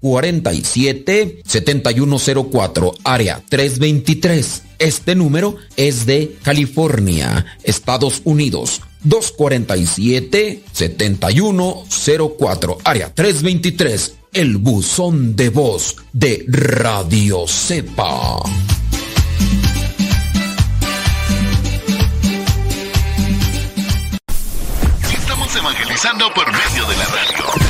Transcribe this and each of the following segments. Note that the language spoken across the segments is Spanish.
7104 247 7104 área 323 este número es de California, Estados Unidos. 247-7104, área 323, el buzón de voz de Radio Cepa. Estamos evangelizando por medio de la radio.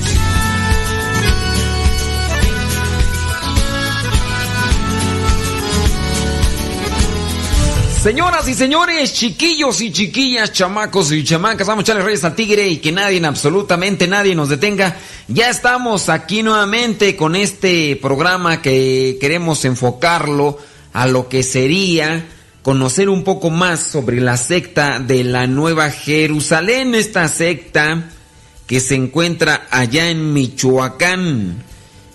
Señoras y señores, chiquillos y chiquillas, chamacos y chamacas, vamos a echarle reyes al tigre y que nadie, absolutamente nadie nos detenga. Ya estamos aquí nuevamente con este programa que queremos enfocarlo a lo que sería conocer un poco más sobre la secta de la Nueva Jerusalén, esta secta que se encuentra allá en Michoacán.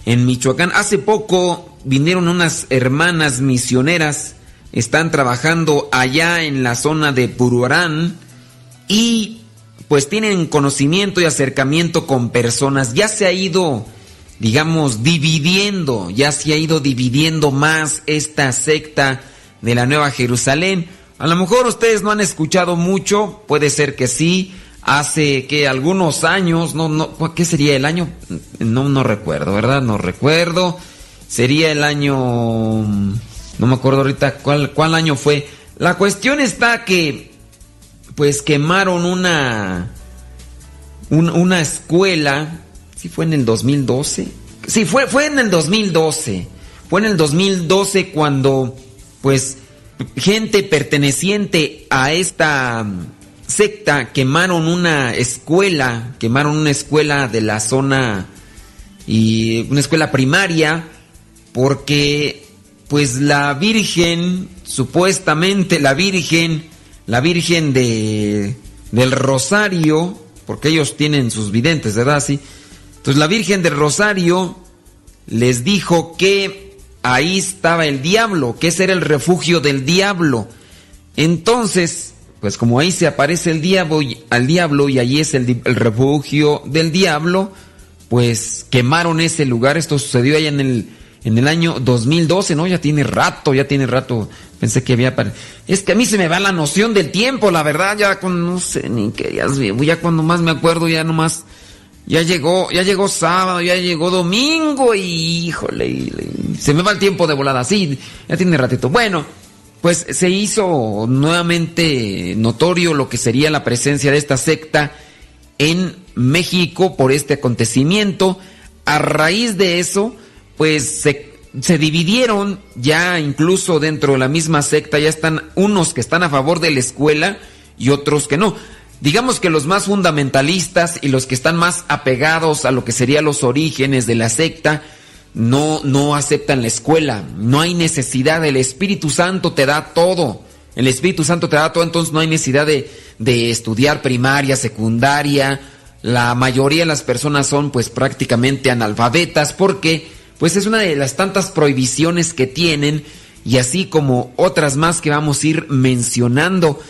En Michoacán, hace poco vinieron unas hermanas misioneras están trabajando allá en la zona de Puruarán y pues tienen conocimiento y acercamiento con personas. Ya se ha ido, digamos, dividiendo, ya se ha ido dividiendo más esta secta de la Nueva Jerusalén. A lo mejor ustedes no han escuchado mucho, puede ser que sí. Hace que algunos años, no, no, ¿qué sería el año? No, no recuerdo, ¿verdad? No recuerdo. Sería el año no me acuerdo ahorita cuál, cuál año fue. La cuestión está que, pues quemaron una, una escuela. Sí, fue en el 2012. Sí, fue, fue en el 2012. Fue en el 2012 cuando, pues, gente perteneciente a esta mm, secta quemaron una escuela, quemaron una escuela de la zona y una escuela primaria porque pues la Virgen, supuestamente la Virgen, la Virgen de, del Rosario, porque ellos tienen sus videntes, ¿verdad? Sí. Entonces la Virgen del Rosario les dijo que ahí estaba el diablo, que ese era el refugio del diablo. Entonces, pues como ahí se aparece el diablo, al diablo y allí es el, el refugio del diablo, pues quemaron ese lugar. Esto sucedió allá en el en el año 2012, ¿no? Ya tiene rato, ya tiene rato. Pensé que había... Es que a mí se me va la noción del tiempo, la verdad, ya con... No sé ni qué días Ya cuando más me acuerdo, ya nomás... Ya llegó, ya llegó sábado, ya llegó domingo y híjole, se me va el tiempo de volada. Sí, ya tiene ratito. Bueno, pues se hizo nuevamente notorio lo que sería la presencia de esta secta en México por este acontecimiento. A raíz de eso, pues se, se dividieron ya incluso dentro de la misma secta, ya están unos que están a favor de la escuela y otros que no. Digamos que los más fundamentalistas y los que están más apegados a lo que serían los orígenes de la secta, no, no aceptan la escuela. No hay necesidad, el Espíritu Santo te da todo. El Espíritu Santo te da todo, entonces no hay necesidad de, de estudiar primaria, secundaria. La mayoría de las personas son pues prácticamente analfabetas porque pues es una de las tantas prohibiciones que tienen y así como otras más que vamos a ir mencionando.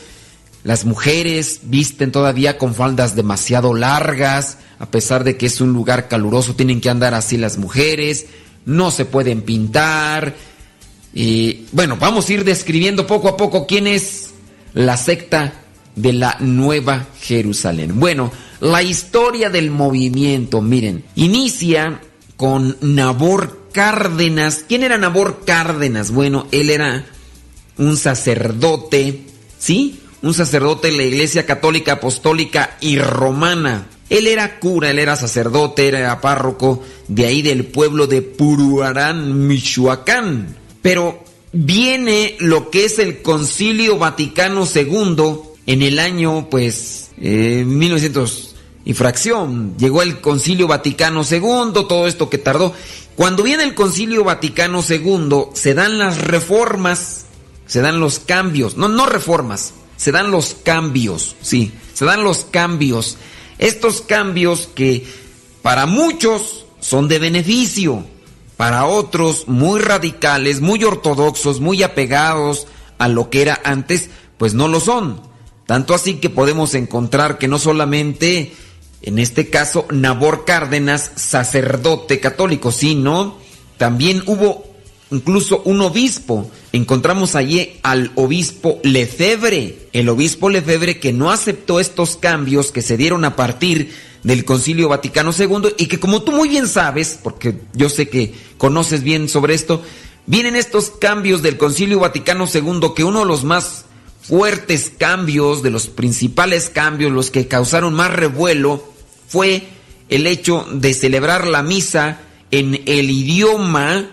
Las mujeres visten todavía con faldas demasiado largas, a pesar de que es un lugar caluroso, tienen que andar así las mujeres, no se pueden pintar. Y bueno, vamos a ir describiendo poco a poco quién es la secta de la Nueva Jerusalén. Bueno, la historia del movimiento, miren, inicia con Nabor Cárdenas. ¿Quién era Nabor Cárdenas? Bueno, él era un sacerdote, ¿sí? Un sacerdote de la Iglesia Católica Apostólica y Romana. Él era cura, él era sacerdote, era párroco de ahí del pueblo de Puruarán, Michoacán. Pero viene lo que es el Concilio Vaticano II en el año, pues, eh, infracción. Llegó el Concilio Vaticano II, todo esto que tardó. Cuando viene el Concilio Vaticano II, se dan las reformas, se dan los cambios, no, no reformas, se dan los cambios, sí, se dan los cambios. Estos cambios que para muchos son de beneficio, para otros muy radicales, muy ortodoxos, muy apegados a lo que era antes, pues no lo son. Tanto así que podemos encontrar que no solamente en este caso, Nabor Cárdenas, sacerdote católico, sino también hubo incluso un obispo. Encontramos allí al obispo Lefebvre, el obispo Lefebvre que no aceptó estos cambios que se dieron a partir del Concilio Vaticano II y que como tú muy bien sabes, porque yo sé que conoces bien sobre esto, vienen estos cambios del Concilio Vaticano II que uno de los más fuertes cambios, de los principales cambios, los que causaron más revuelo, fue el hecho de celebrar la misa en el idioma,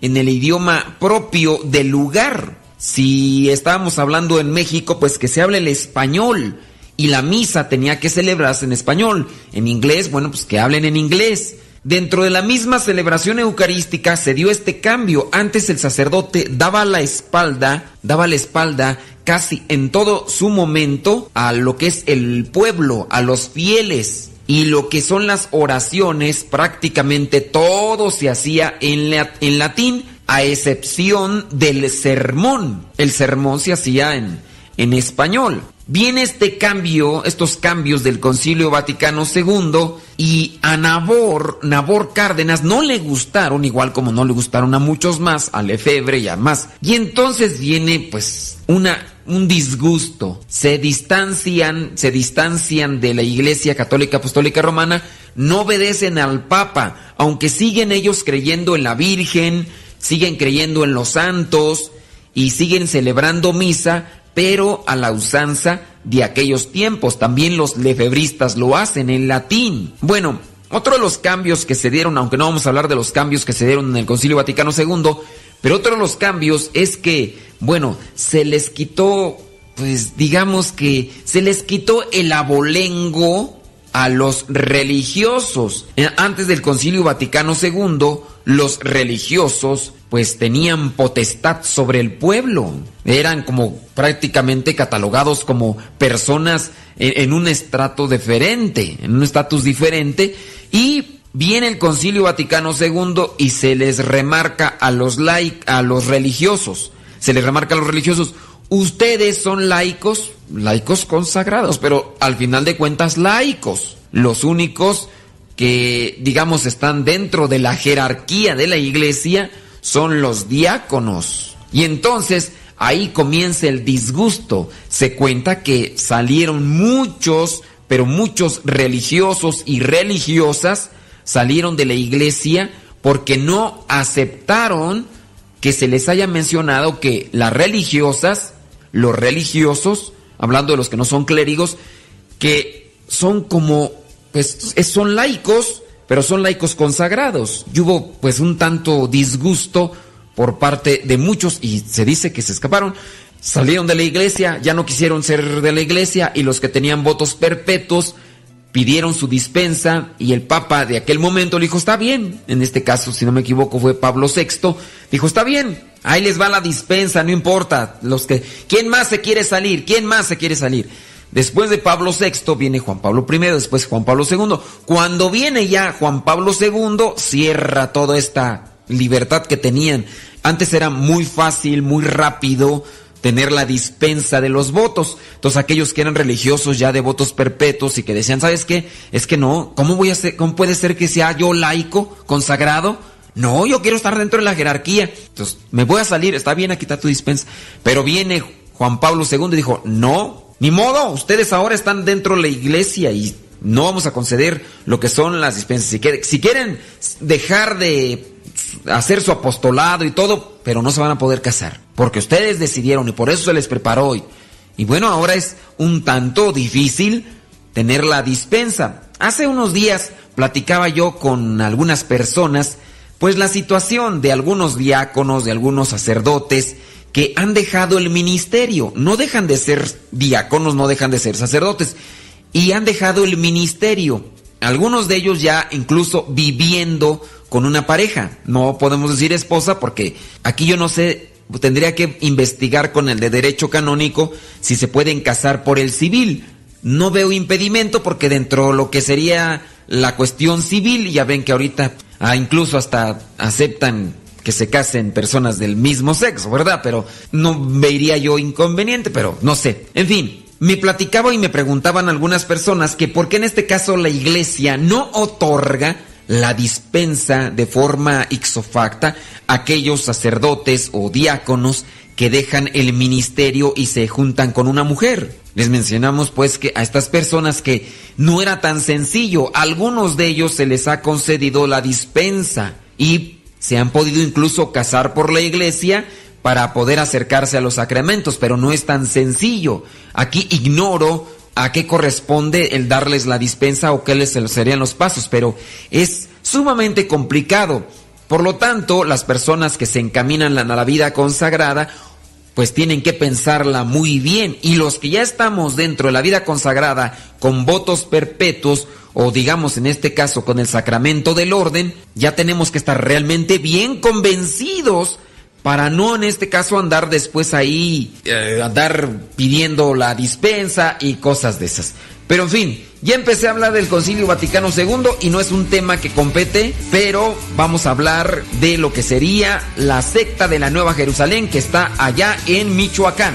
en el idioma propio del lugar. Si estábamos hablando en México, pues que se hable el español y la misa tenía que celebrarse en español. En inglés, bueno, pues que hablen en inglés. Dentro de la misma celebración eucarística se dio este cambio. Antes el sacerdote daba la espalda, daba la espalda casi en todo su momento a lo que es el pueblo, a los fieles. Y lo que son las oraciones, prácticamente todo se hacía en, en latín, a excepción del sermón. El sermón se hacía en, en español. Viene este cambio, estos cambios del Concilio Vaticano II y a Nabor, Nabor Cárdenas no le gustaron, igual como no le gustaron a muchos más, a Lefebvre y a más. Y entonces viene pues una un disgusto. Se distancian, se distancian de la Iglesia Católica Apostólica Romana, no obedecen al Papa, aunque siguen ellos creyendo en la Virgen, siguen creyendo en los santos y siguen celebrando misa, pero a la usanza de aquellos tiempos. También los lefebristas lo hacen en latín. Bueno, otro de los cambios que se dieron, aunque no vamos a hablar de los cambios que se dieron en el Concilio Vaticano II, pero otro de los cambios es que, bueno, se les quitó, pues digamos que se les quitó el abolengo a los religiosos. Eh, antes del Concilio Vaticano II, los religiosos pues tenían potestad sobre el pueblo. Eran como prácticamente catalogados como personas en, un estrato diferente, en un estatus diferente. Y viene el Concilio Vaticano II y se les remarca a los, a los religiosos. Se les remarca a los religiosos. Ustedes son laicos, laicos consagrados, pero al final de cuentas laicos. Los únicos que, digamos, están dentro de la jerarquía de la iglesia son los diáconos. Y entonces ahí comienza el disgusto. Se cuenta que salieron muchos, pero muchos religiosos y religiosas salieron de la iglesia porque no aceptaron que se les haya mencionado que las religiosas, los religiosos, hablando de los que no son clérigos, que son como, pues son laicos, pero son laicos consagrados. Y hubo pues un tanto disgusto por parte de muchos y se dice que se escaparon, salieron de la iglesia, ya no quisieron ser de la iglesia y los que tenían votos perpetuos pidieron su dispensa y el Papa de aquel momento le dijo, está bien, en este caso, si no me equivoco, fue Pablo VI, dijo, está bien, ahí les va la dispensa, no importa, los que, ¿quién más se quiere salir? ¿Quién más se quiere salir? Después de Pablo VI viene Juan Pablo I, después Juan Pablo II. Cuando viene ya Juan Pablo II, cierra toda esta libertad que tenían. Antes era muy fácil, muy rápido tener la dispensa de los votos. Entonces aquellos que eran religiosos ya de votos perpetuos y que decían, ¿sabes qué? Es que no, ¿cómo voy a ser, cómo puede ser que sea yo laico, consagrado? No, yo quiero estar dentro de la jerarquía. Entonces, me voy a salir, está bien, a quitar tu dispensa. Pero viene Juan Pablo II y dijo, no, ni modo, ustedes ahora están dentro de la iglesia y no vamos a conceder lo que son las dispensas. Si quieren, dejar de hacer su apostolado y todo, pero no se van a poder casar, porque ustedes decidieron y por eso se les preparó hoy. Y bueno, ahora es un tanto difícil tener la dispensa. Hace unos días platicaba yo con algunas personas, pues la situación de algunos diáconos, de algunos sacerdotes, que han dejado el ministerio. No dejan de ser diáconos, no dejan de ser sacerdotes. Y han dejado el ministerio. Algunos de ellos ya incluso viviendo con una pareja. No podemos decir esposa porque aquí yo no sé, tendría que investigar con el de derecho canónico si se pueden casar por el civil. No veo impedimento porque dentro de lo que sería la cuestión civil, ya ven que ahorita ah, incluso hasta aceptan que se casen personas del mismo sexo, ¿verdad? Pero no vería yo inconveniente, pero no sé. En fin, me platicaba y me preguntaban algunas personas que por qué en este caso la iglesia no otorga la dispensa de forma ixofacta a aquellos sacerdotes o diáconos que dejan el ministerio y se juntan con una mujer. Les mencionamos pues que a estas personas que no era tan sencillo, algunos de ellos se les ha concedido la dispensa y se han podido incluso casar por la iglesia para poder acercarse a los sacramentos, pero no es tan sencillo. Aquí ignoro a qué corresponde el darles la dispensa o qué les serían los pasos, pero es sumamente complicado. Por lo tanto, las personas que se encaminan a la vida consagrada, pues tienen que pensarla muy bien. Y los que ya estamos dentro de la vida consagrada con votos perpetuos, o digamos en este caso con el sacramento del orden, ya tenemos que estar realmente bien convencidos para no en este caso andar después ahí, eh, andar pidiendo la dispensa y cosas de esas. Pero en fin, ya empecé a hablar del Concilio Vaticano II y no es un tema que compete, pero vamos a hablar de lo que sería la secta de la Nueva Jerusalén que está allá en Michoacán.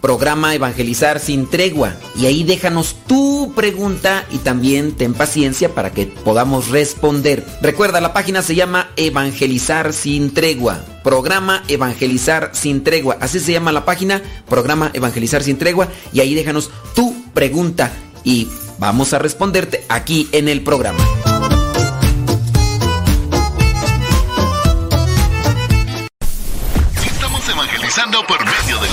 programa Evangelizar sin tregua. Y ahí déjanos tu pregunta y también ten paciencia para que podamos responder. Recuerda, la página se llama Evangelizar sin tregua. Programa Evangelizar sin tregua. Así se llama la página, programa Evangelizar sin tregua. Y ahí déjanos tu pregunta y vamos a responderte aquí en el programa. Por medio de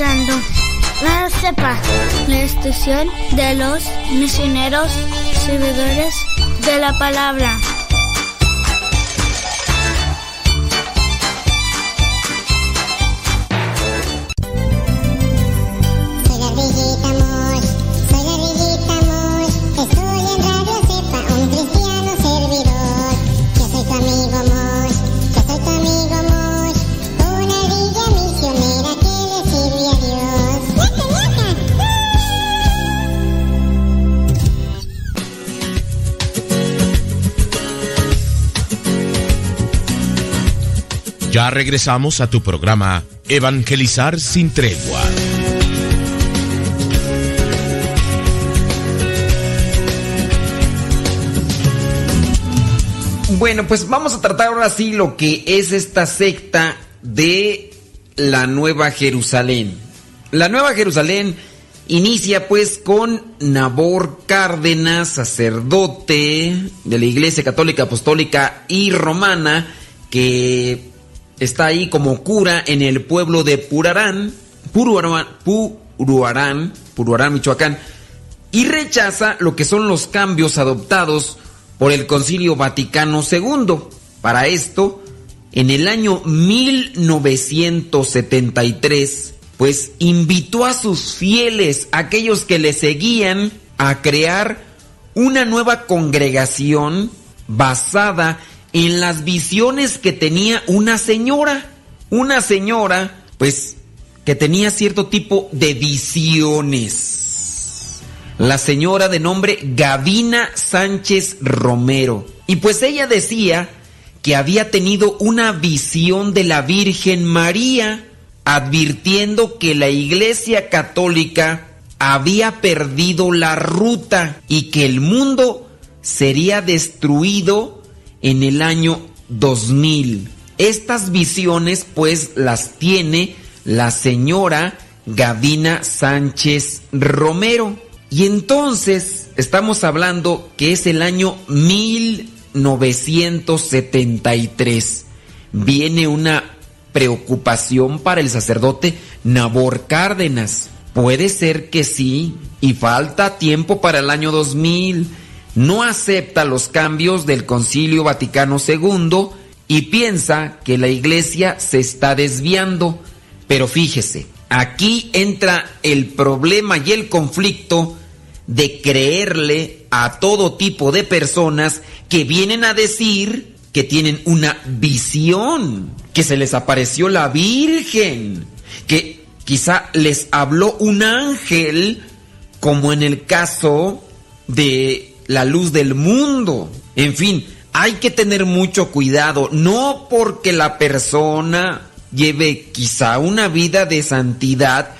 escuchando la CEPA, la estación de los misioneros servidores de la palabra. Regresamos a tu programa Evangelizar sin tregua. Bueno, pues vamos a tratar ahora sí lo que es esta secta de la Nueva Jerusalén. La Nueva Jerusalén inicia pues con Nabor Cárdenas, sacerdote de la Iglesia Católica Apostólica y Romana, que está ahí como cura en el pueblo de Purarán, Puruarán, Puruarán, Puruarán, Michoacán, y rechaza lo que son los cambios adoptados por el Concilio Vaticano II. Para esto, en el año 1973, pues invitó a sus fieles, aquellos que le seguían, a crear una nueva congregación basada en las visiones que tenía una señora. Una señora, pues, que tenía cierto tipo de visiones. La señora de nombre Gavina Sánchez Romero. Y pues ella decía que había tenido una visión de la Virgen María, advirtiendo que la Iglesia Católica había perdido la ruta y que el mundo sería destruido en el año 2000. Estas visiones pues las tiene la señora Gavina Sánchez Romero. Y entonces estamos hablando que es el año 1973. Viene una preocupación para el sacerdote Nabor Cárdenas. Puede ser que sí, y falta tiempo para el año 2000 no acepta los cambios del Concilio Vaticano II y piensa que la iglesia se está desviando. Pero fíjese, aquí entra el problema y el conflicto de creerle a todo tipo de personas que vienen a decir que tienen una visión, que se les apareció la Virgen, que quizá les habló un ángel, como en el caso de la luz del mundo. En fin, hay que tener mucho cuidado, no porque la persona lleve quizá una vida de santidad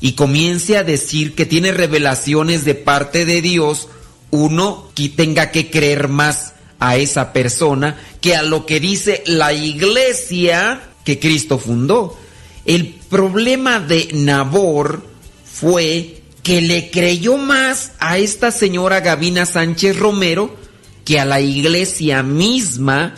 y comience a decir que tiene revelaciones de parte de Dios, uno que tenga que creer más a esa persona que a lo que dice la iglesia que Cristo fundó. El problema de Nabor fue que le creyó más a esta señora Gavina Sánchez Romero que a la iglesia misma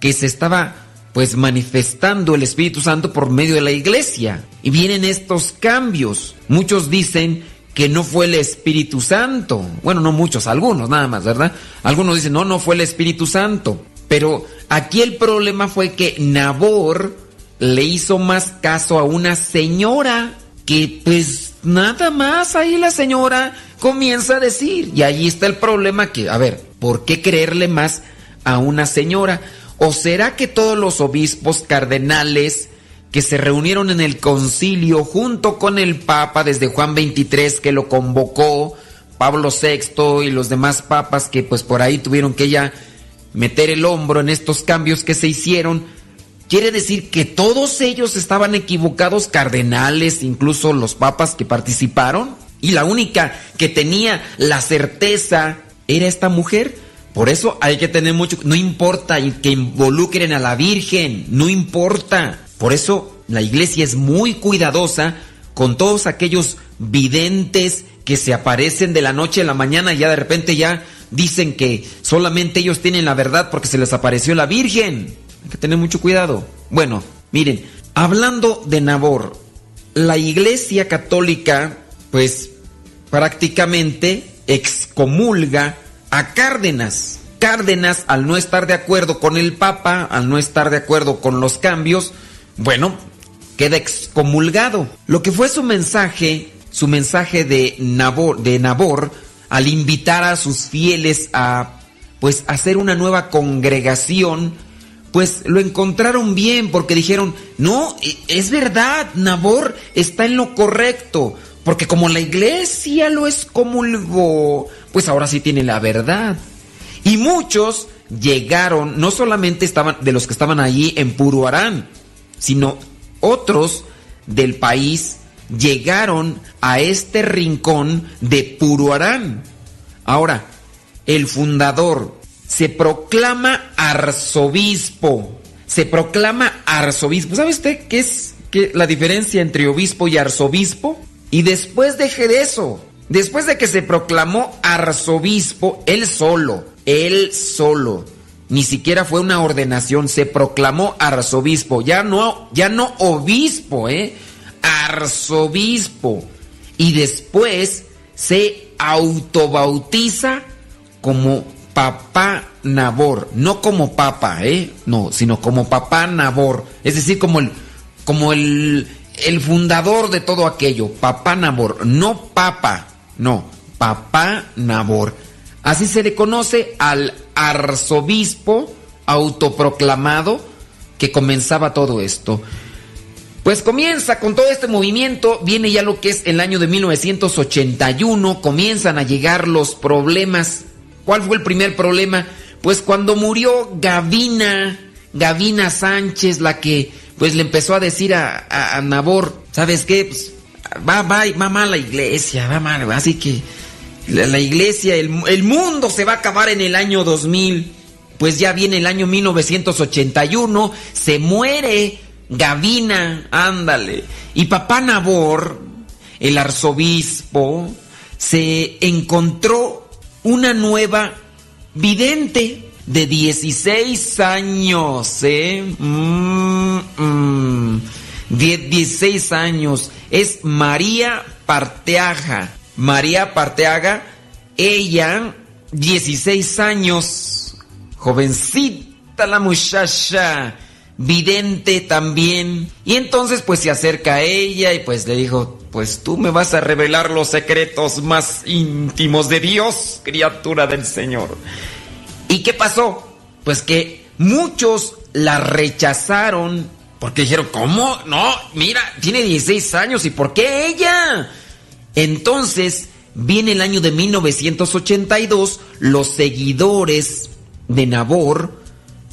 que se estaba pues manifestando el Espíritu Santo por medio de la iglesia. Y vienen estos cambios. Muchos dicen que no fue el Espíritu Santo. Bueno, no muchos, algunos nada más, ¿verdad? Algunos dicen, no, no fue el Espíritu Santo. Pero aquí el problema fue que Nabor le hizo más caso a una señora que pues nada más ahí la señora comienza a decir. Y ahí está el problema que, a ver, ¿por qué creerle más a una señora? ¿O será que todos los obispos cardenales que se reunieron en el concilio junto con el Papa desde Juan 23 que lo convocó, Pablo VI y los demás papas que pues por ahí tuvieron que ya meter el hombro en estos cambios que se hicieron, Quiere decir que todos ellos estaban equivocados, cardenales, incluso los papas que participaron, y la única que tenía la certeza era esta mujer. Por eso hay que tener mucho, no importa que involucren a la Virgen, no importa. Por eso la iglesia es muy cuidadosa con todos aquellos videntes que se aparecen de la noche a la mañana y ya de repente ya dicen que solamente ellos tienen la verdad porque se les apareció la Virgen. Hay que tener mucho cuidado. Bueno, miren, hablando de Nabor, la Iglesia Católica, pues prácticamente excomulga a Cárdenas. Cárdenas, al no estar de acuerdo con el Papa, al no estar de acuerdo con los cambios, bueno, queda excomulgado. Lo que fue su mensaje, su mensaje de Nabor, de Nabor al invitar a sus fieles a pues hacer una nueva congregación pues lo encontraron bien porque dijeron, no, e, es verdad, Nabor está en lo correcto, porque como la iglesia lo excomulgó, pues ahora sí tiene la verdad. Y muchos llegaron, no solamente estaban de los que estaban allí en Puruarán, sino otros del país llegaron a este rincón de Puruarán. Ahora, el fundador se proclama arzobispo. Se proclama arzobispo. ¿Sabe usted qué es la diferencia entre obispo y arzobispo? Y después de eso, después de que se proclamó arzobispo, él solo, él solo, ni siquiera fue una ordenación, se proclamó arzobispo, ya no, ya no obispo, ¿eh? Arzobispo. Y después se autobautiza como papá Nabor, no como papa, ¿eh? No, sino como papá Nabor, es decir, como el, como el, el fundador de todo aquello, papá Nabor, no papa, no, papá Nabor. Así se le conoce al arzobispo autoproclamado que comenzaba todo esto. Pues comienza con todo este movimiento, viene ya lo que es el año de 1981, comienzan a llegar los problemas. ¿Cuál fue el primer problema? Pues cuando murió Gavina, Gavina Sánchez, la que pues le empezó a decir a, Nabor, ¿sabes qué? Pues, va, va, va mal la iglesia, va mal, así que la, iglesia, el, el, mundo se va a acabar en el año 2000. Pues ya viene el año 1981, se muere Gavina, ándale. Y papá Nabor, el arzobispo, se encontró una nueva vidente de 16 años, ¿eh? 16 mm, mm. años. Es María Parteaga. María Parteaga, ella, 16 años. Jovencita la muchacha vidente también. Y entonces pues se acerca a ella y pues le dijo, pues tú me vas a revelar los secretos más íntimos de Dios, criatura del Señor. ¿Y qué pasó? Pues que muchos la rechazaron porque dijeron, ¿cómo? No, mira, tiene 16 años y ¿por qué ella? Entonces viene el año de 1982, los seguidores de Nabor,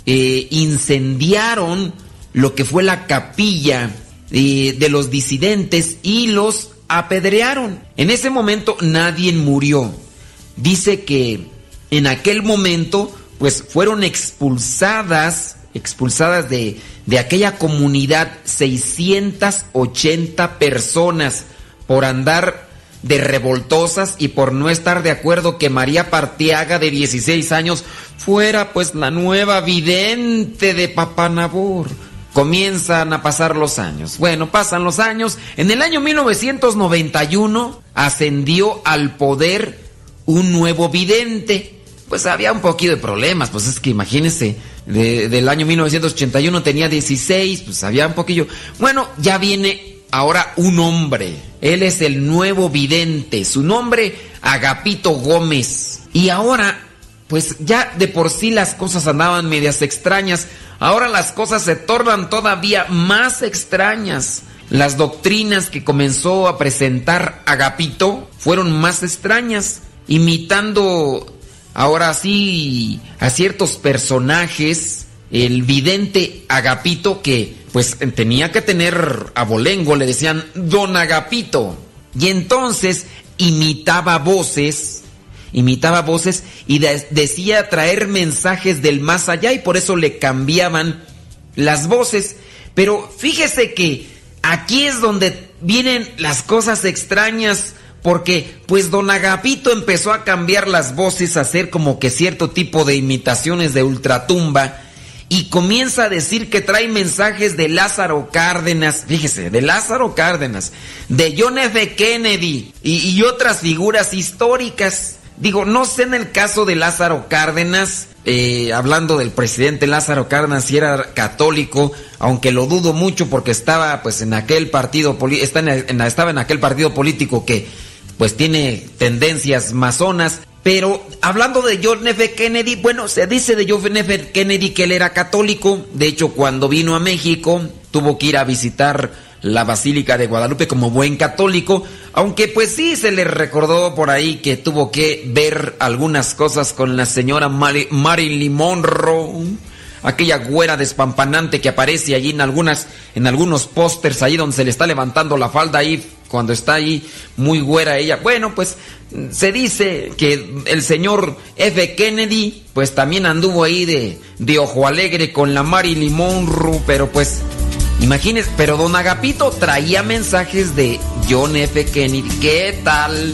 eh, incendiaron lo que fue la capilla eh, de los disidentes y los apedrearon. En ese momento nadie murió. Dice que en aquel momento pues fueron expulsadas, expulsadas de, de aquella comunidad 680 personas por andar de revoltosas y por no estar de acuerdo que María Partiaga de 16 años fuera pues la nueva vidente de Papanabur. Comienzan a pasar los años. Bueno, pasan los años. En el año 1991 ascendió al poder un nuevo vidente. Pues había un poquito de problemas, pues es que imagínense, del año 1981 tenía 16, pues había un poquillo. Bueno, ya viene ahora un hombre. Él es el nuevo vidente. Su nombre, Agapito Gómez. Y ahora, pues ya de por sí las cosas andaban medias extrañas. Ahora las cosas se tornan todavía más extrañas. Las doctrinas que comenzó a presentar Agapito fueron más extrañas, imitando ahora sí a ciertos personajes. El vidente Agapito que pues tenía que tener abolengo, le decían don Agapito. Y entonces imitaba voces, imitaba voces y decía traer mensajes del más allá y por eso le cambiaban las voces. Pero fíjese que aquí es donde vienen las cosas extrañas. Porque pues don Agapito empezó a cambiar las voces, a hacer como que cierto tipo de imitaciones de ultratumba y comienza a decir que trae mensajes de Lázaro Cárdenas, fíjese, de Lázaro Cárdenas, de John F. Kennedy y, otras figuras históricas. Digo, no sé en el caso de Lázaro Cárdenas, eh, hablando del presidente Lázaro Cárdenas, si era católico, aunque lo dudo mucho porque estaba pues en aquel partido, estaba en aquel partido político que pues tiene tendencias masonas, pero hablando de John F. Kennedy, bueno, se dice de John F. Kennedy que él era católico. De hecho, cuando vino a México, tuvo que ir a visitar la Basílica de Guadalupe como buen católico. Aunque pues sí se le recordó por ahí que tuvo que ver algunas cosas con la señora Marilyn Monroe. Aquella güera despampanante que aparece allí en algunas, en algunos pósters ahí donde se le está levantando la falda ahí cuando está ahí muy güera ella. Bueno, pues se dice que el señor F. Kennedy, pues también anduvo ahí de, de ojo alegre con la Marilyn Monroe, pero pues, imagínense, pero don Agapito traía mensajes de John F. Kennedy. ¿Qué tal?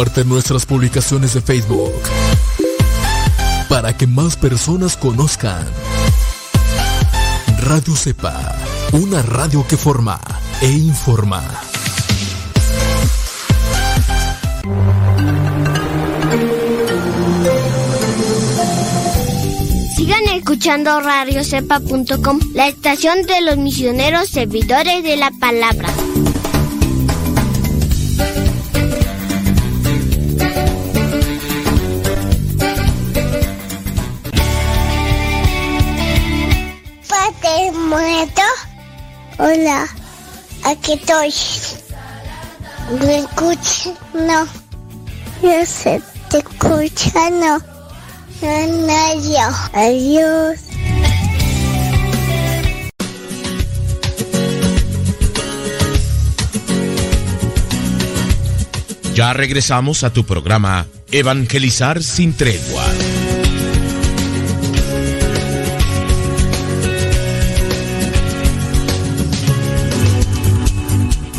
Comparte nuestras publicaciones de Facebook para que más personas conozcan Radio Cepa, una radio que forma e informa. Sigan escuchando radiocepa.com, la estación de los misioneros servidores de la palabra. Hola, aquí estoy. ¿Me escuchas? No. Yo sé, te escucha, no. No, yo. Adiós. Ya regresamos a tu programa Evangelizar sin tregua.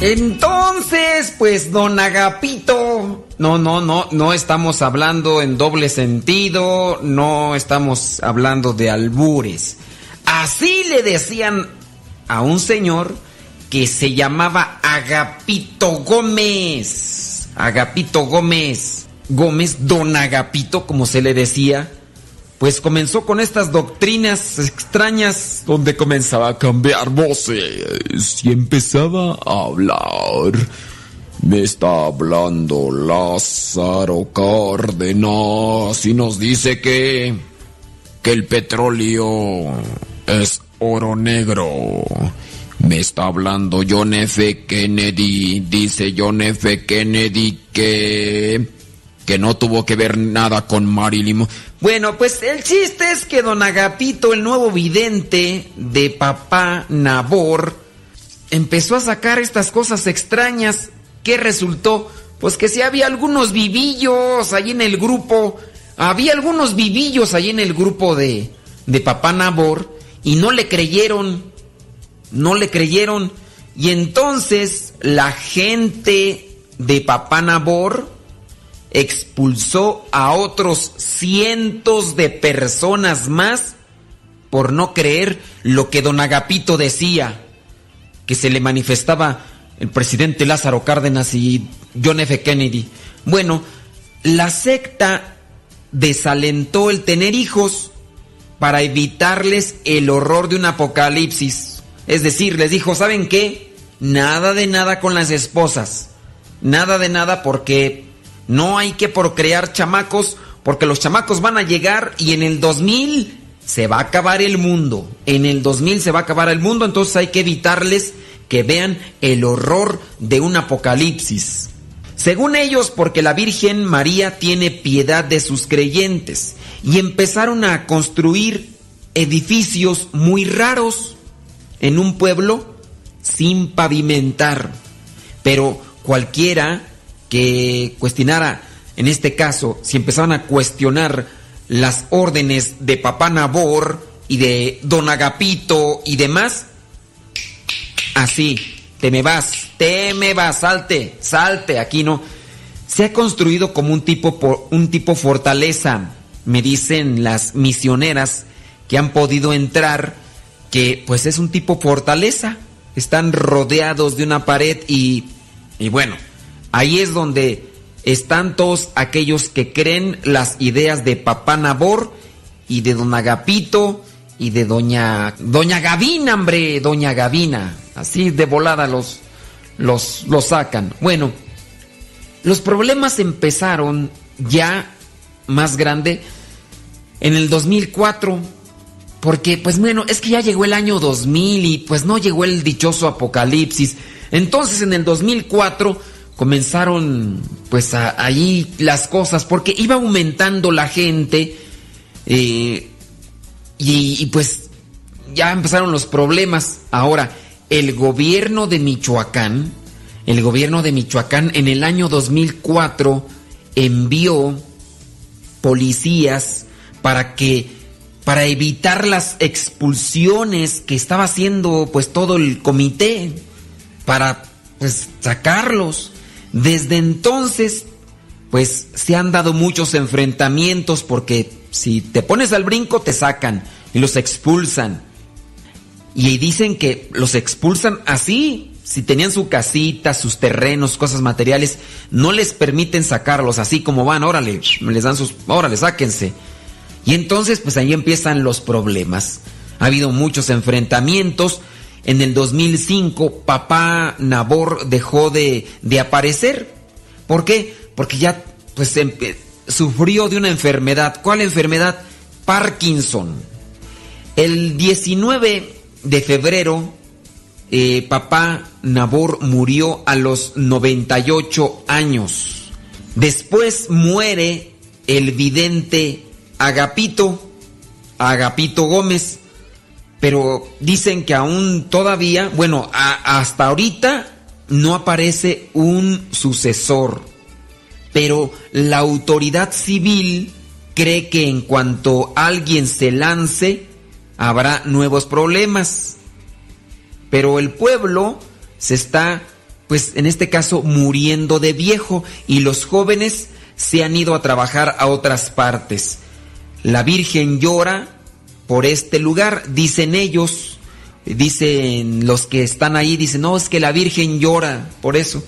Entonces, pues, don Agapito, no, no, no, no estamos hablando en doble sentido, no estamos hablando de albures. Así le decían a un señor que se llamaba Agapito Gómez. Agapito Gómez. Gómez, don Agapito, como se le decía pues comenzó con estas doctrinas extrañas donde comenzaba a cambiar voces y empezaba a hablar. Me está hablando Lázaro Cárdenas y nos dice que que el petróleo es oro negro. Me está hablando John F. Kennedy, dice John F. Kennedy que que no tuvo que ver nada con Marilyn. Bueno, pues el chiste es que don Agapito, el nuevo vidente de papá Nabor, empezó a sacar estas cosas extrañas. ¿Qué resultó? Pues que si había algunos vivillos ahí en el grupo, había algunos vivillos ahí en el grupo de, de papá Nabor y no le creyeron, no le creyeron. Y entonces la gente de papá Nabor, expulsó a otros cientos de personas más por no creer lo que don Agapito decía, que se le manifestaba el presidente Lázaro Cárdenas y John F. Kennedy. Bueno, la secta desalentó el tener hijos para evitarles el horror de un apocalipsis. Es decir, les dijo, ¿saben qué? Nada de nada con las esposas. Nada de nada porque no hay que procrear chamacos porque los chamacos van a llegar y en el 2000 se va a acabar el mundo. En el 2000 se va a acabar el mundo, entonces hay que evitarles que vean el horror de un apocalipsis. Según ellos, porque la Virgen María tiene piedad de sus creyentes y empezaron a construir edificios muy raros en un pueblo sin pavimentar. Pero cualquiera que cuestionara, en este caso, si empezaban a cuestionar las órdenes de Papá Nabor y de Don Agapito y demás, así, te me vas, te me vas, salte, salte, aquí no. Se ha construido como un tipo, un tipo fortaleza, me dicen las misioneras que han podido entrar, que pues es un tipo fortaleza, están rodeados de una pared y, y bueno, Ahí es donde están todos aquellos que creen las ideas de Papá Nabor y de Don Agapito y de Doña Doña Gavina, hombre, Doña Gavina. Así de volada los los sacan. Bueno, los problemas empezaron ya más grande en el 2004 Porque, pues bueno, es que ya llegó el año 2000 y pues no llegó el dichoso apocalipsis. Entonces en el 2004 comenzaron pues ahí las cosas porque iba aumentando la gente eh, y, y pues ya empezaron los problemas. Ahora, el gobierno de Michoacán, el gobierno de Michoacán en el año 2004 envió policías para que para evitar las expulsiones que estaba haciendo pues todo el comité para pues sacarlos. Desde entonces pues se han dado muchos enfrentamientos porque si te pones al brinco te sacan y los expulsan. Y dicen que los expulsan así. Si tenían su casita, sus terrenos, cosas materiales, no les permiten sacarlos así como van, órale, les dan sus, órale, sáquense. Y entonces, pues ahí empiezan los problemas. Ha habido muchos enfrentamientos. En el 2005, papá Nabor dejó de, de aparecer. ¿Por qué? Porque ya, pues, sufrió de una enfermedad. ¿Cuál enfermedad? Parkinson. El 19 de febrero, eh, papá Nabor murió a los 98 años. Después muere el vidente Agapito, Agapito Gómez, pero dicen que aún todavía, bueno, hasta ahorita no aparece un sucesor, pero la autoridad civil cree que en cuanto alguien se lance, habrá nuevos problemas. Pero el pueblo se está, pues en este caso, muriendo de viejo y los jóvenes se han ido a trabajar a otras partes. La Virgen llora por este lugar, dicen ellos, dicen los que están ahí, dicen, no, es que la Virgen llora por eso.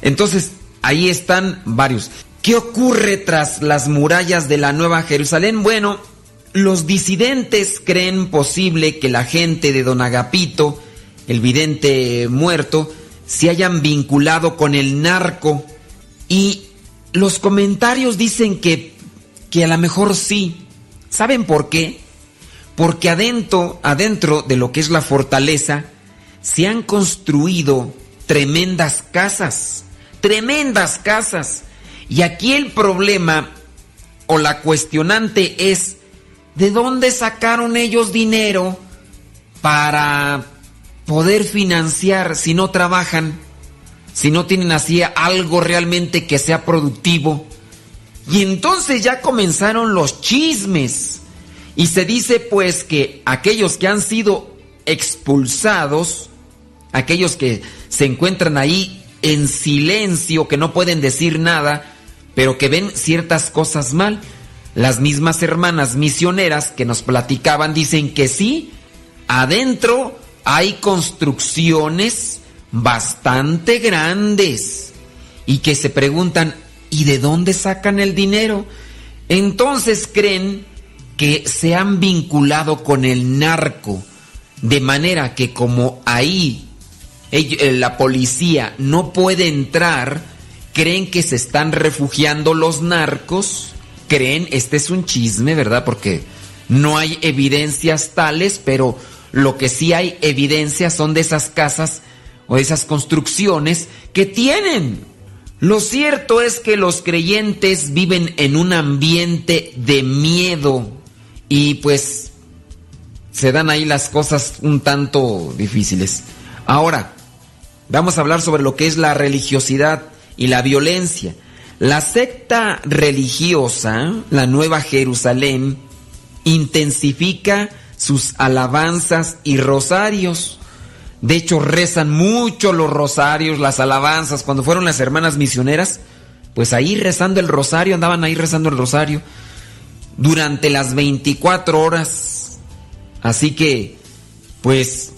Entonces, ahí están varios. ¿Qué ocurre tras las murallas de la Nueva Jerusalén? Bueno, los disidentes creen posible que la gente de Don Agapito, el vidente muerto, se hayan vinculado con el narco y los comentarios dicen que, que a lo mejor sí. ¿Saben por qué? Porque adentro, adentro de lo que es la fortaleza se han construido tremendas casas, tremendas casas. Y aquí el problema o la cuestionante es ¿de dónde sacaron ellos dinero para poder financiar si no trabajan, si no tienen así algo realmente que sea productivo? Y entonces ya comenzaron los chismes. Y se dice pues que aquellos que han sido expulsados, aquellos que se encuentran ahí en silencio, que no pueden decir nada, pero que ven ciertas cosas mal, las mismas hermanas misioneras que nos platicaban dicen que sí, adentro hay construcciones bastante grandes y que se preguntan, ¿y de dónde sacan el dinero? Entonces creen que se han vinculado con el narco, de manera que como ahí eh, la policía no puede entrar, creen que se están refugiando los narcos creen, este es un chisme, ¿verdad? Porque no hay evidencias tales, pero lo que sí hay evidencias son de esas casas o esas construcciones que tienen. Lo cierto es que los creyentes viven en un ambiente de miedo y pues se dan ahí las cosas un tanto difíciles. Ahora, vamos a hablar sobre lo que es la religiosidad y la violencia. La secta religiosa, la Nueva Jerusalén, intensifica sus alabanzas y rosarios. De hecho, rezan mucho los rosarios, las alabanzas. Cuando fueron las hermanas misioneras, pues ahí rezando el rosario, andaban ahí rezando el rosario durante las 24 horas. Así que, pues,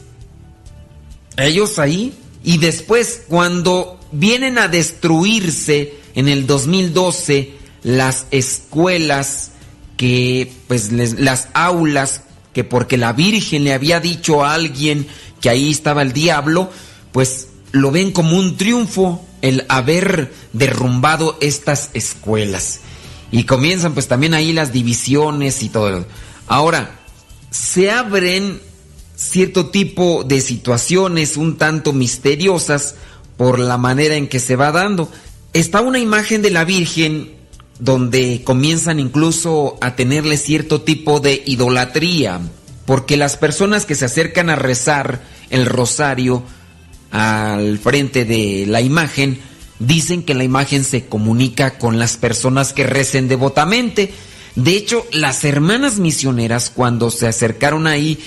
ellos ahí. Y después, cuando vienen a destruirse en el 2012 las escuelas que, pues las aulas que porque la Virgen le había dicho a alguien que ahí estaba el diablo, pues lo ven como un triunfo el haber derrumbado estas escuelas. Y comienzan pues también ahí las divisiones y todo. Ahora, se abren cierto tipo de situaciones un tanto misteriosas por la manera en que se va dando. Está una imagen de la Virgen donde comienzan incluso a tenerle cierto tipo de idolatría, porque las personas que se acercan a rezar el rosario al frente de la imagen, dicen que la imagen se comunica con las personas que recen devotamente. De hecho, las hermanas misioneras cuando se acercaron ahí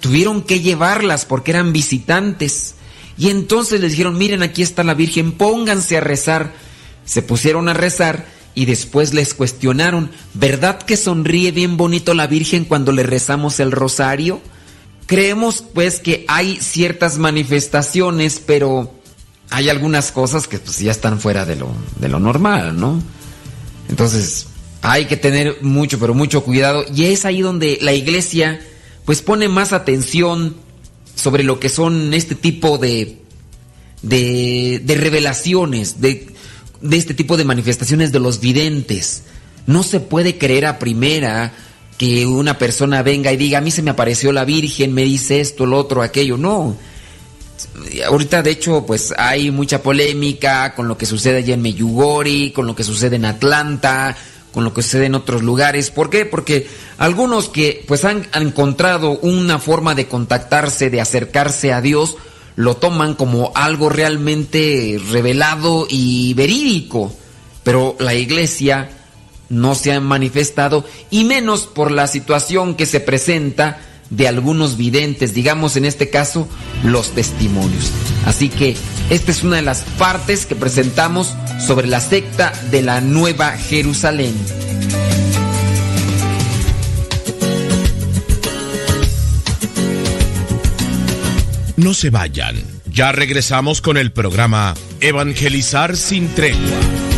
tuvieron que llevarlas porque eran visitantes. Y entonces les dijeron, miren, aquí está la Virgen, pónganse a rezar. Se pusieron a rezar y después les cuestionaron, ¿verdad que sonríe bien bonito la Virgen cuando le rezamos el rosario? Creemos pues que hay ciertas manifestaciones, pero hay algunas cosas que pues ya están fuera de lo, de lo normal, ¿no? Entonces hay que tener mucho, pero mucho cuidado. Y es ahí donde la iglesia pues pone más atención sobre lo que son este tipo de, de, revelaciones, de, de este tipo de manifestaciones de los videntes. No se puede creer a primera que una persona venga y diga, a mí se me apareció la Virgen, me dice esto, lo otro, aquello. No. Ahorita, de hecho, pues hay mucha polémica con lo que sucede allá en Meyugori, con lo que sucede en Atlanta, con lo que sucede en otros lugares. ¿Por qué? Porque algunos que pues han, encontrado una forma de contactarse, de acercarse a Dios, lo toman como algo realmente revelado y verídico. Pero la iglesia no se ha manifestado y menos por la situación que se presenta de algunos videntes, digamos en este caso los testimonios. Así que esta es una de las partes que presentamos sobre la secta de la Nueva Jerusalén. No se vayan, ya regresamos con el programa Evangelizar sin tregua.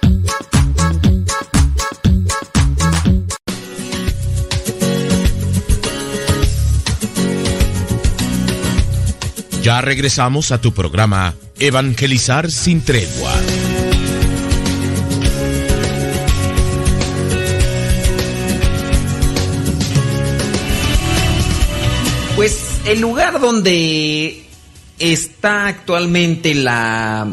Ya regresamos a tu programa Evangelizar sin tregua. Pues el lugar donde está actualmente la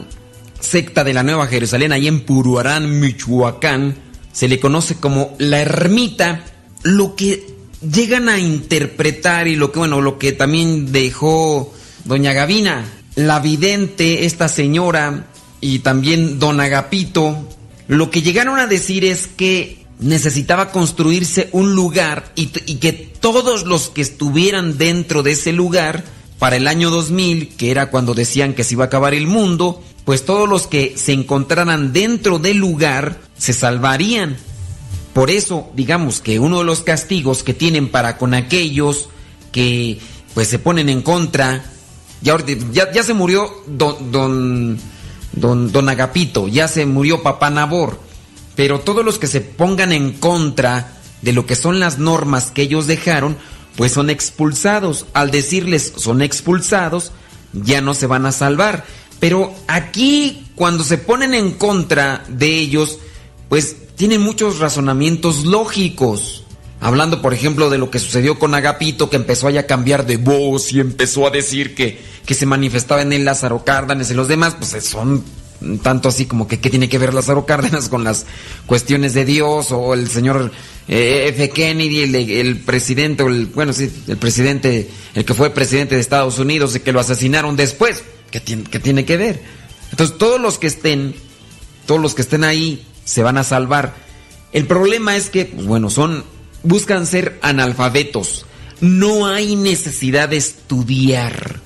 secta de la Nueva Jerusalén, ahí en Puruarán, Michoacán, se le conoce como la ermita. Lo que llegan a interpretar y lo que, bueno, lo que también dejó doña Gavina, la vidente, esta señora y también don Agapito, lo que llegaron a decir es que necesitaba construirse un lugar y, y, que todos los que estuvieran dentro de ese lugar para el año 2000, que era cuando decían que se iba a acabar el mundo, pues todos los que se encontraran dentro del lugar se salvarían. Por eso, digamos que uno de los castigos que tienen para con aquellos que pues se ponen en contra, ya, ya, se murió don, don, don, don Agapito, ya se murió papá Nabor, pero todos los que se pongan en contra de lo que son las normas que ellos dejaron, pues son expulsados. Al decirles son expulsados, ya no se van a salvar. Pero aquí, cuando se ponen en contra de ellos, pues tienen muchos razonamientos lógicos. Hablando, por ejemplo, de lo que sucedió con Agapito, que empezó a cambiar de voz y empezó a decir que, que se manifestaba en el Lázaro Cárdenas y los demás, pues son tanto así como que qué tiene que ver Lázaro Cárdenas con las cuestiones de Dios o el señor eh, F. Kennedy, el, presidente, el, bueno, sí, el presidente, el que fue presidente de Estados Unidos y que lo asesinaron después, ¿qué tiene, qué tiene que ver? Entonces todos los que estén, todos los que estén ahí se van a salvar. El problema es que, pues bueno, son, buscan ser analfabetos. No hay necesidad de estudiar.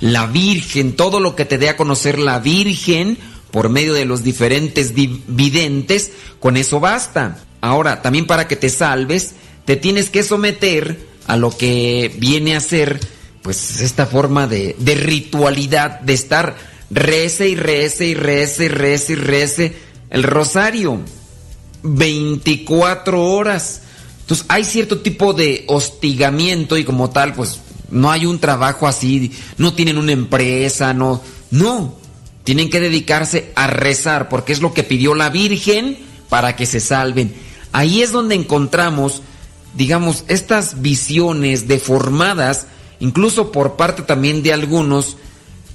La Virgen, todo lo que te dé a conocer la Virgen, por medio de los diferentes videntes, con eso basta. Ahora, también para que te salves, te tienes que someter a lo que viene a ser, pues, esta forma de, de ritualidad, de estar rece y rece y rece y rece y rece el rosario. 24 horas. Entonces, hay cierto tipo de hostigamiento y como tal, pues, no hay un trabajo así, no tienen una empresa, no, no. Tienen que dedicarse a rezar porque es lo que pidió la Virgen para que se salven. Ahí es donde encontramos, digamos, estas visiones deformadas, incluso por parte también de algunos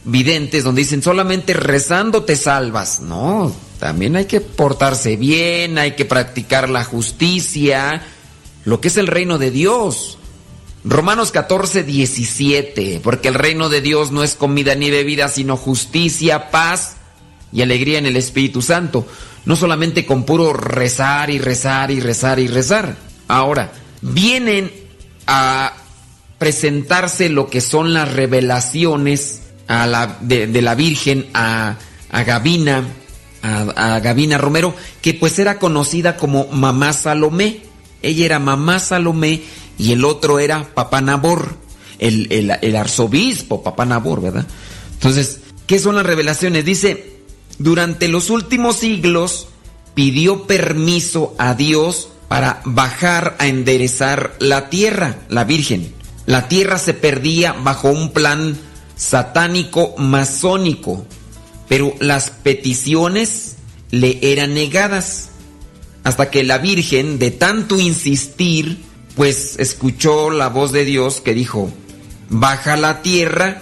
videntes, donde dicen solamente rezando te salvas. No, también hay que portarse bien, hay que practicar la justicia, lo que es el reino de Dios. Romanos 14, 17, porque el reino de Dios no es comida ni bebida, sino justicia, paz y alegría en el Espíritu Santo. No solamente con puro rezar y rezar y rezar y rezar. Ahora, vienen a presentarse lo que son las revelaciones a la, de, la Virgen a, a Gavina, a, a Romero, que pues era conocida como Mamá Salomé. Ella era Mamá Salomé y el otro era Papá Nabor, el, el, arzobispo Papá Nabor, ¿verdad? Entonces, ¿qué son las revelaciones? Dice, durante los últimos siglos pidió permiso a Dios para bajar a enderezar la tierra, la Virgen. La tierra se perdía bajo un plan satánico masónico, pero las peticiones le eran negadas, hasta que la Virgen, de tanto insistir, pues escuchó la voz de Dios que dijo, baja la tierra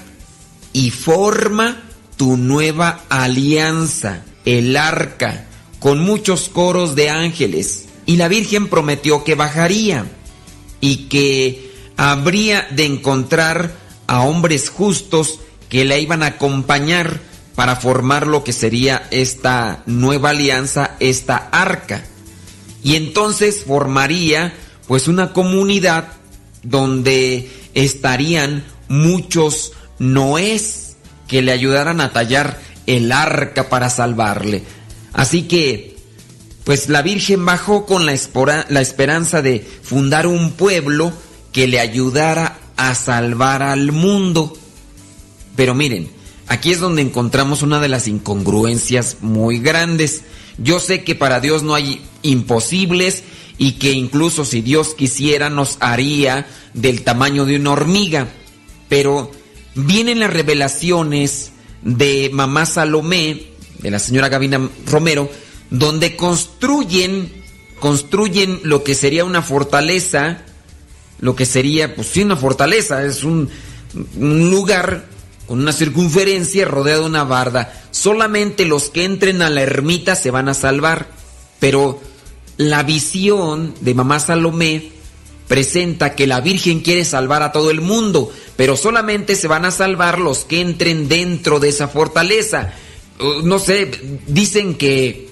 y forma tu nueva alianza, el arca, con muchos coros de ángeles. Y la Virgen prometió que bajaría y que habría de encontrar a hombres justos que la iban a acompañar para formar lo que sería esta nueva alianza, esta arca. Y entonces formaría pues una comunidad donde estarían muchos noés que le ayudaran a tallar el arca para salvarle. Así que, pues la Virgen bajó con la, la esperanza de fundar un pueblo que le ayudara a salvar al mundo. Pero miren, aquí es donde encontramos una de las incongruencias muy grandes. Yo sé que para Dios no hay imposibles y que incluso si Dios quisiera nos haría del tamaño de una hormiga. Pero vienen las revelaciones de mamá Salomé, de la señora Gavina Romero, donde construyen, construyen lo que sería una fortaleza, lo que sería, pues sí, una fortaleza, es un, un lugar con una circunferencia rodeada de una barda. Solamente los que entren a la ermita se van a salvar, pero la visión de mamá Salomé presenta que la Virgen quiere salvar a todo el mundo, pero solamente se van a salvar los que entren dentro de esa fortaleza. No sé, dicen que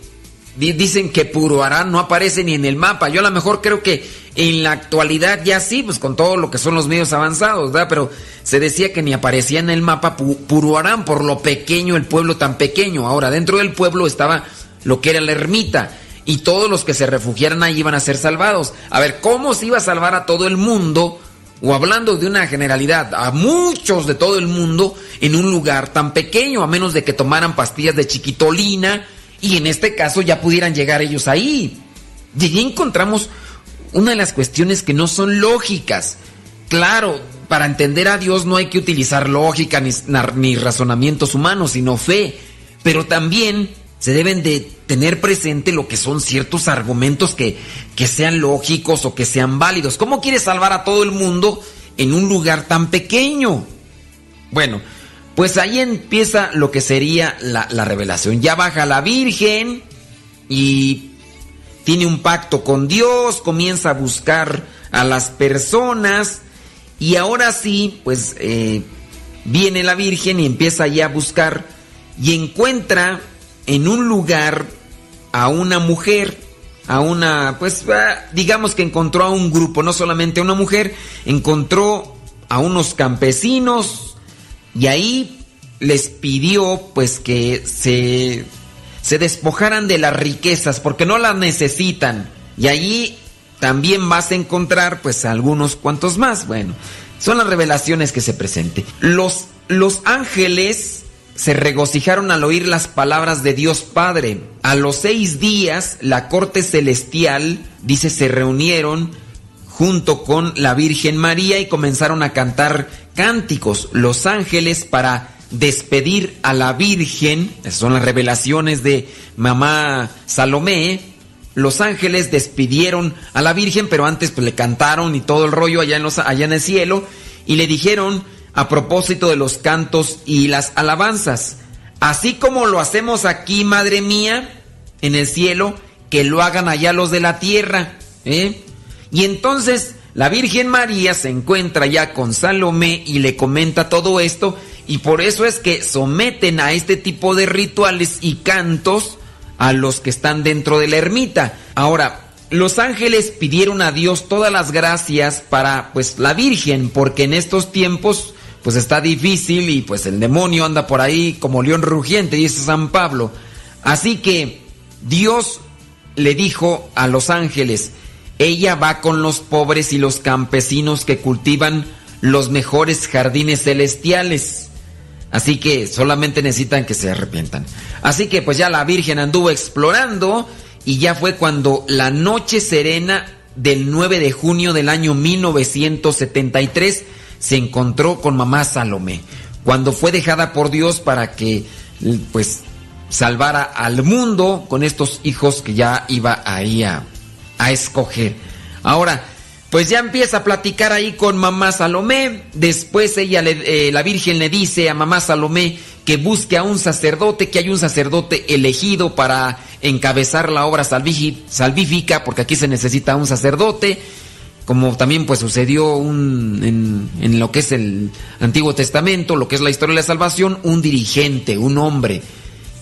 dicen que Puruarán no aparece ni en el mapa. Yo a lo mejor creo que en la actualidad ya sí, pues con todo lo que son los medios avanzados, ¿verdad? Pero se decía que ni aparecía en el mapa Puruarán por lo pequeño, el pueblo tan pequeño. Ahora, dentro del pueblo estaba lo que era la ermita y todos los que se refugiaran ahí iban a ser salvados. A ver, ¿cómo se iba a salvar a todo el mundo? O hablando de una generalidad, a muchos de todo el mundo en un lugar tan pequeño, a menos de que tomaran pastillas de chiquitolina y en este caso ya pudieran llegar ellos ahí. Y allí encontramos una de las cuestiones que no son lógicas. Claro, para entender a Dios no hay que utilizar lógica ni, ni razonamientos humanos, sino fe. Pero también se deben de tener presente lo que son ciertos argumentos que, que sean lógicos o que sean válidos. ¿Cómo quiere salvar a todo el mundo en un lugar tan pequeño? Bueno, pues ahí empieza lo que sería la, la revelación. Ya baja la Virgen y tiene un pacto con Dios, comienza a buscar a las personas y ahora sí, pues eh, viene la Virgen y empieza ya a buscar y encuentra en un lugar a una mujer, a una, pues ah, digamos que encontró a un grupo, no solamente a una mujer, encontró a unos campesinos y ahí les pidió pues que se se despojaran de las riquezas porque no las necesitan. Y allí también vas a encontrar pues algunos cuantos más. Bueno, son las revelaciones que se presenten. Los, los ángeles se regocijaron al oír las palabras de Dios Padre. A los seis días la corte celestial, dice, se reunieron junto con la Virgen María y comenzaron a cantar cánticos. Los ángeles para despedir a la Virgen, esas son las revelaciones de mamá Salomé, los ángeles despidieron a la Virgen, pero antes pues, le cantaron y todo el rollo allá en, allá en el cielo, y le dijeron a propósito de los cantos y las alabanzas, así como lo hacemos aquí, Madre mía, en el cielo, que lo hagan allá los de la tierra. ¿eh? Y entonces la Virgen María se encuentra ya con Salomé y le comenta todo esto y por eso es que someten a este tipo de rituales y cantos a los que están dentro de la ermita. Ahora, los ángeles pidieron a Dios todas las gracias para pues la Virgen, porque en estos tiempos pues está difícil y pues el demonio anda por ahí como león rugiente, dice San Pablo. Así que Dios le dijo a los ángeles, ella va con los pobres y los campesinos que cultivan los mejores jardines celestiales. Así que solamente necesitan que se arrepientan. Así que pues ya la Virgen anduvo explorando y ya fue cuando la noche serena del 9 de junio del año 1973 se encontró con mamá Salomé. Cuando fue dejada por Dios para que pues salvara al mundo con estos hijos que ya iba ahí a, a escoger. Ahora, pues ya empieza a platicar ahí con mamá Salomé. Después ella, eh, la Virgen le dice a mamá Salomé que busque a un sacerdote, que hay un sacerdote elegido para encabezar la obra salvífica, porque aquí se necesita un sacerdote, como también pues sucedió un, en lo que es el Antiguo Testamento, lo que es la historia de la salvación, un dirigente, un hombre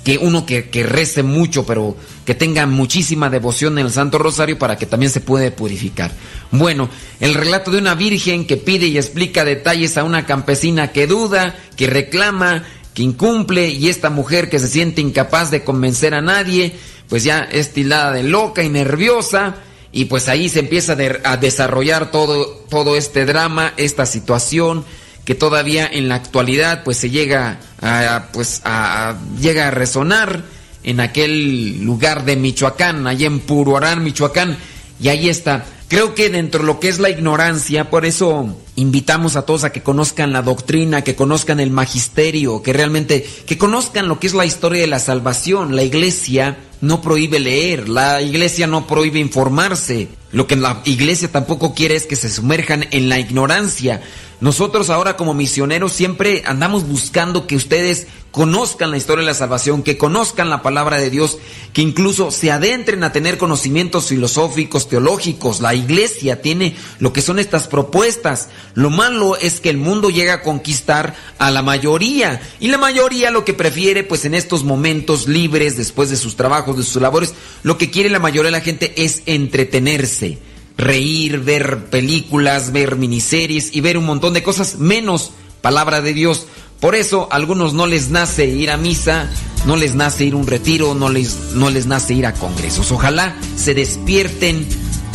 que uno que, que, rece mucho, pero que tenga muchísima devoción en el Santo Rosario para que también se puede purificar. Bueno, el relato de una virgen que pide y explica detalles a una campesina que duda, que reclama, que incumple, y esta mujer que se siente incapaz de convencer a nadie, pues ya es tildada de loca y nerviosa, y pues ahí se empieza a desarrollar todo, todo este drama, esta situación que todavía en la actualidad pues se llega a, pues a, llega a resonar en aquel lugar de Michoacán, allá en Puruarán, Michoacán, y ahí está. Creo que dentro de lo que es la ignorancia, por eso invitamos a todos a que conozcan la doctrina, que conozcan el magisterio, que realmente, que conozcan lo que es la historia de la salvación. La iglesia no prohíbe leer, la iglesia no prohíbe informarse. Lo que la iglesia tampoco quiere es que se sumerjan en la ignorancia. Nosotros ahora como misioneros siempre andamos buscando que ustedes conozcan la historia de la salvación, que conozcan la palabra de Dios, que incluso se adentren a tener conocimientos filosóficos, teológicos. La iglesia tiene lo que son estas propuestas. Lo malo es que el mundo llega a conquistar a la mayoría y la mayoría lo que prefiere pues en estos momentos libres después de sus trabajos, de sus labores, lo que quiere la mayoría de la gente es entretenerse reír, ver películas, ver miniseries y ver un montón de cosas, menos palabra de Dios. Por eso a algunos no les nace ir a misa, no les nace ir a un retiro, no les, no les nace ir a congresos. Ojalá se despierten,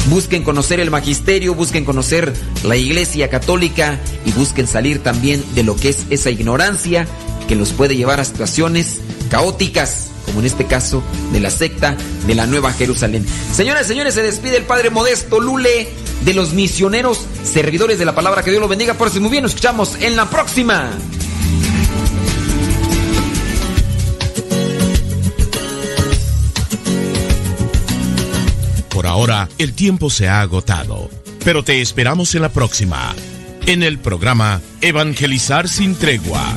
busquen conocer el magisterio, busquen conocer la iglesia católica y busquen salir también de lo que es esa ignorancia que los puede llevar a situaciones caóticas, como en este caso de la secta de la Nueva Jerusalén. Señoras y señores, se despide el Padre Modesto Lule de los misioneros servidores de la palabra. Que Dios los bendiga. Por si muy bien, nos escuchamos en la próxima. Por ahora, el tiempo se ha agotado, pero te esperamos en la próxima, en el programa Evangelizar sin tregua.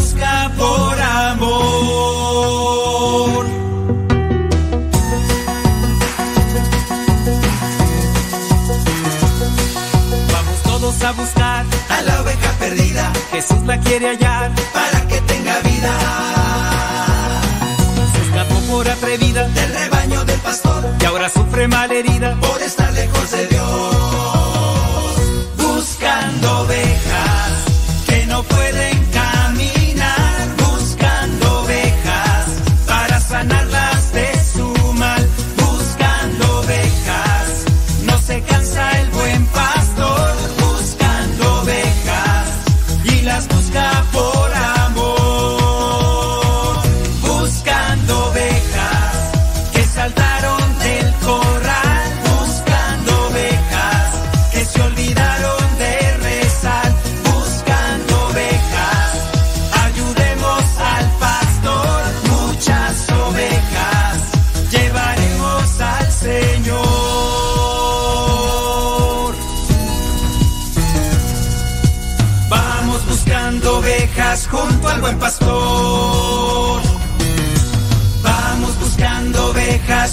por amor. Vamos todos a buscar a la oveja perdida. Jesús la quiere hallar para que tenga vida. Se escapó por atrevida del rebaño del pastor y ahora sufre malherida por estar lejos de Dios. Buscando ovejas que no pueden caminar, buscando ovejas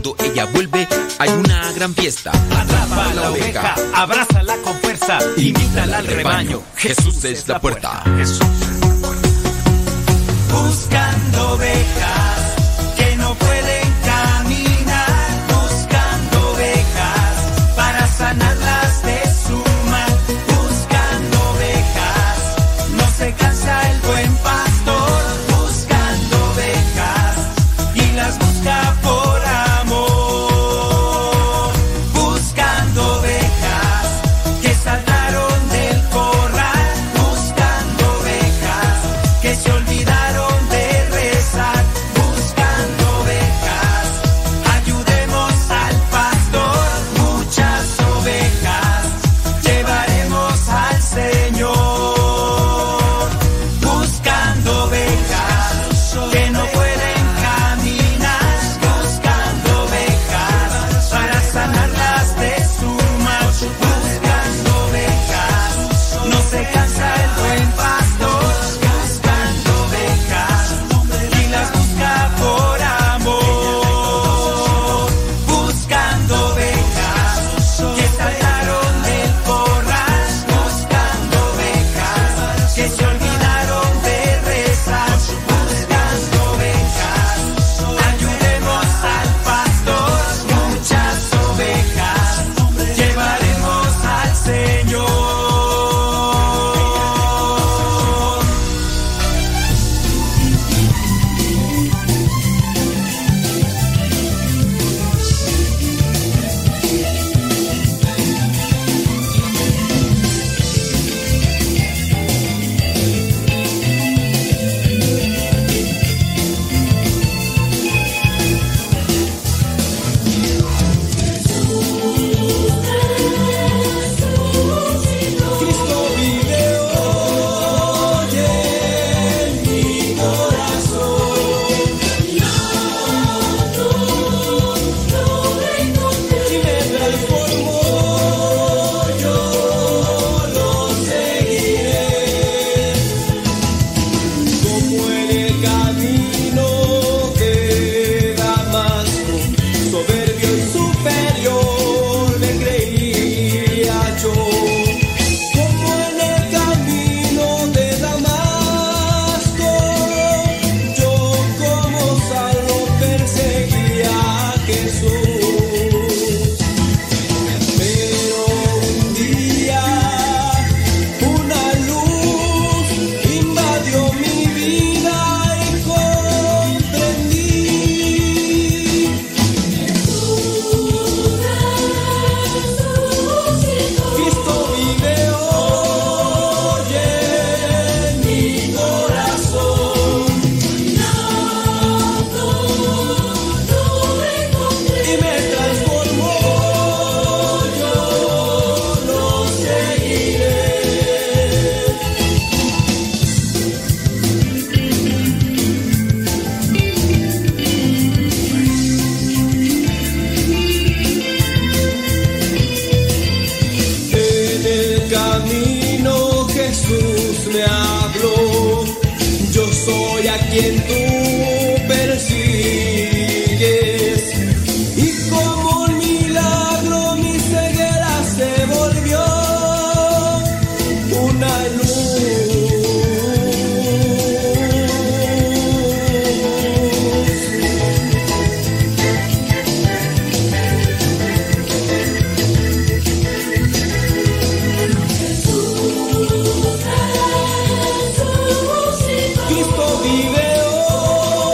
Cuando ella vuelve hay una gran fiesta. Atrapa a la oveja, abrázala con fuerza, invítala al rebaño. Jesús es la puerta. Buscando ovejas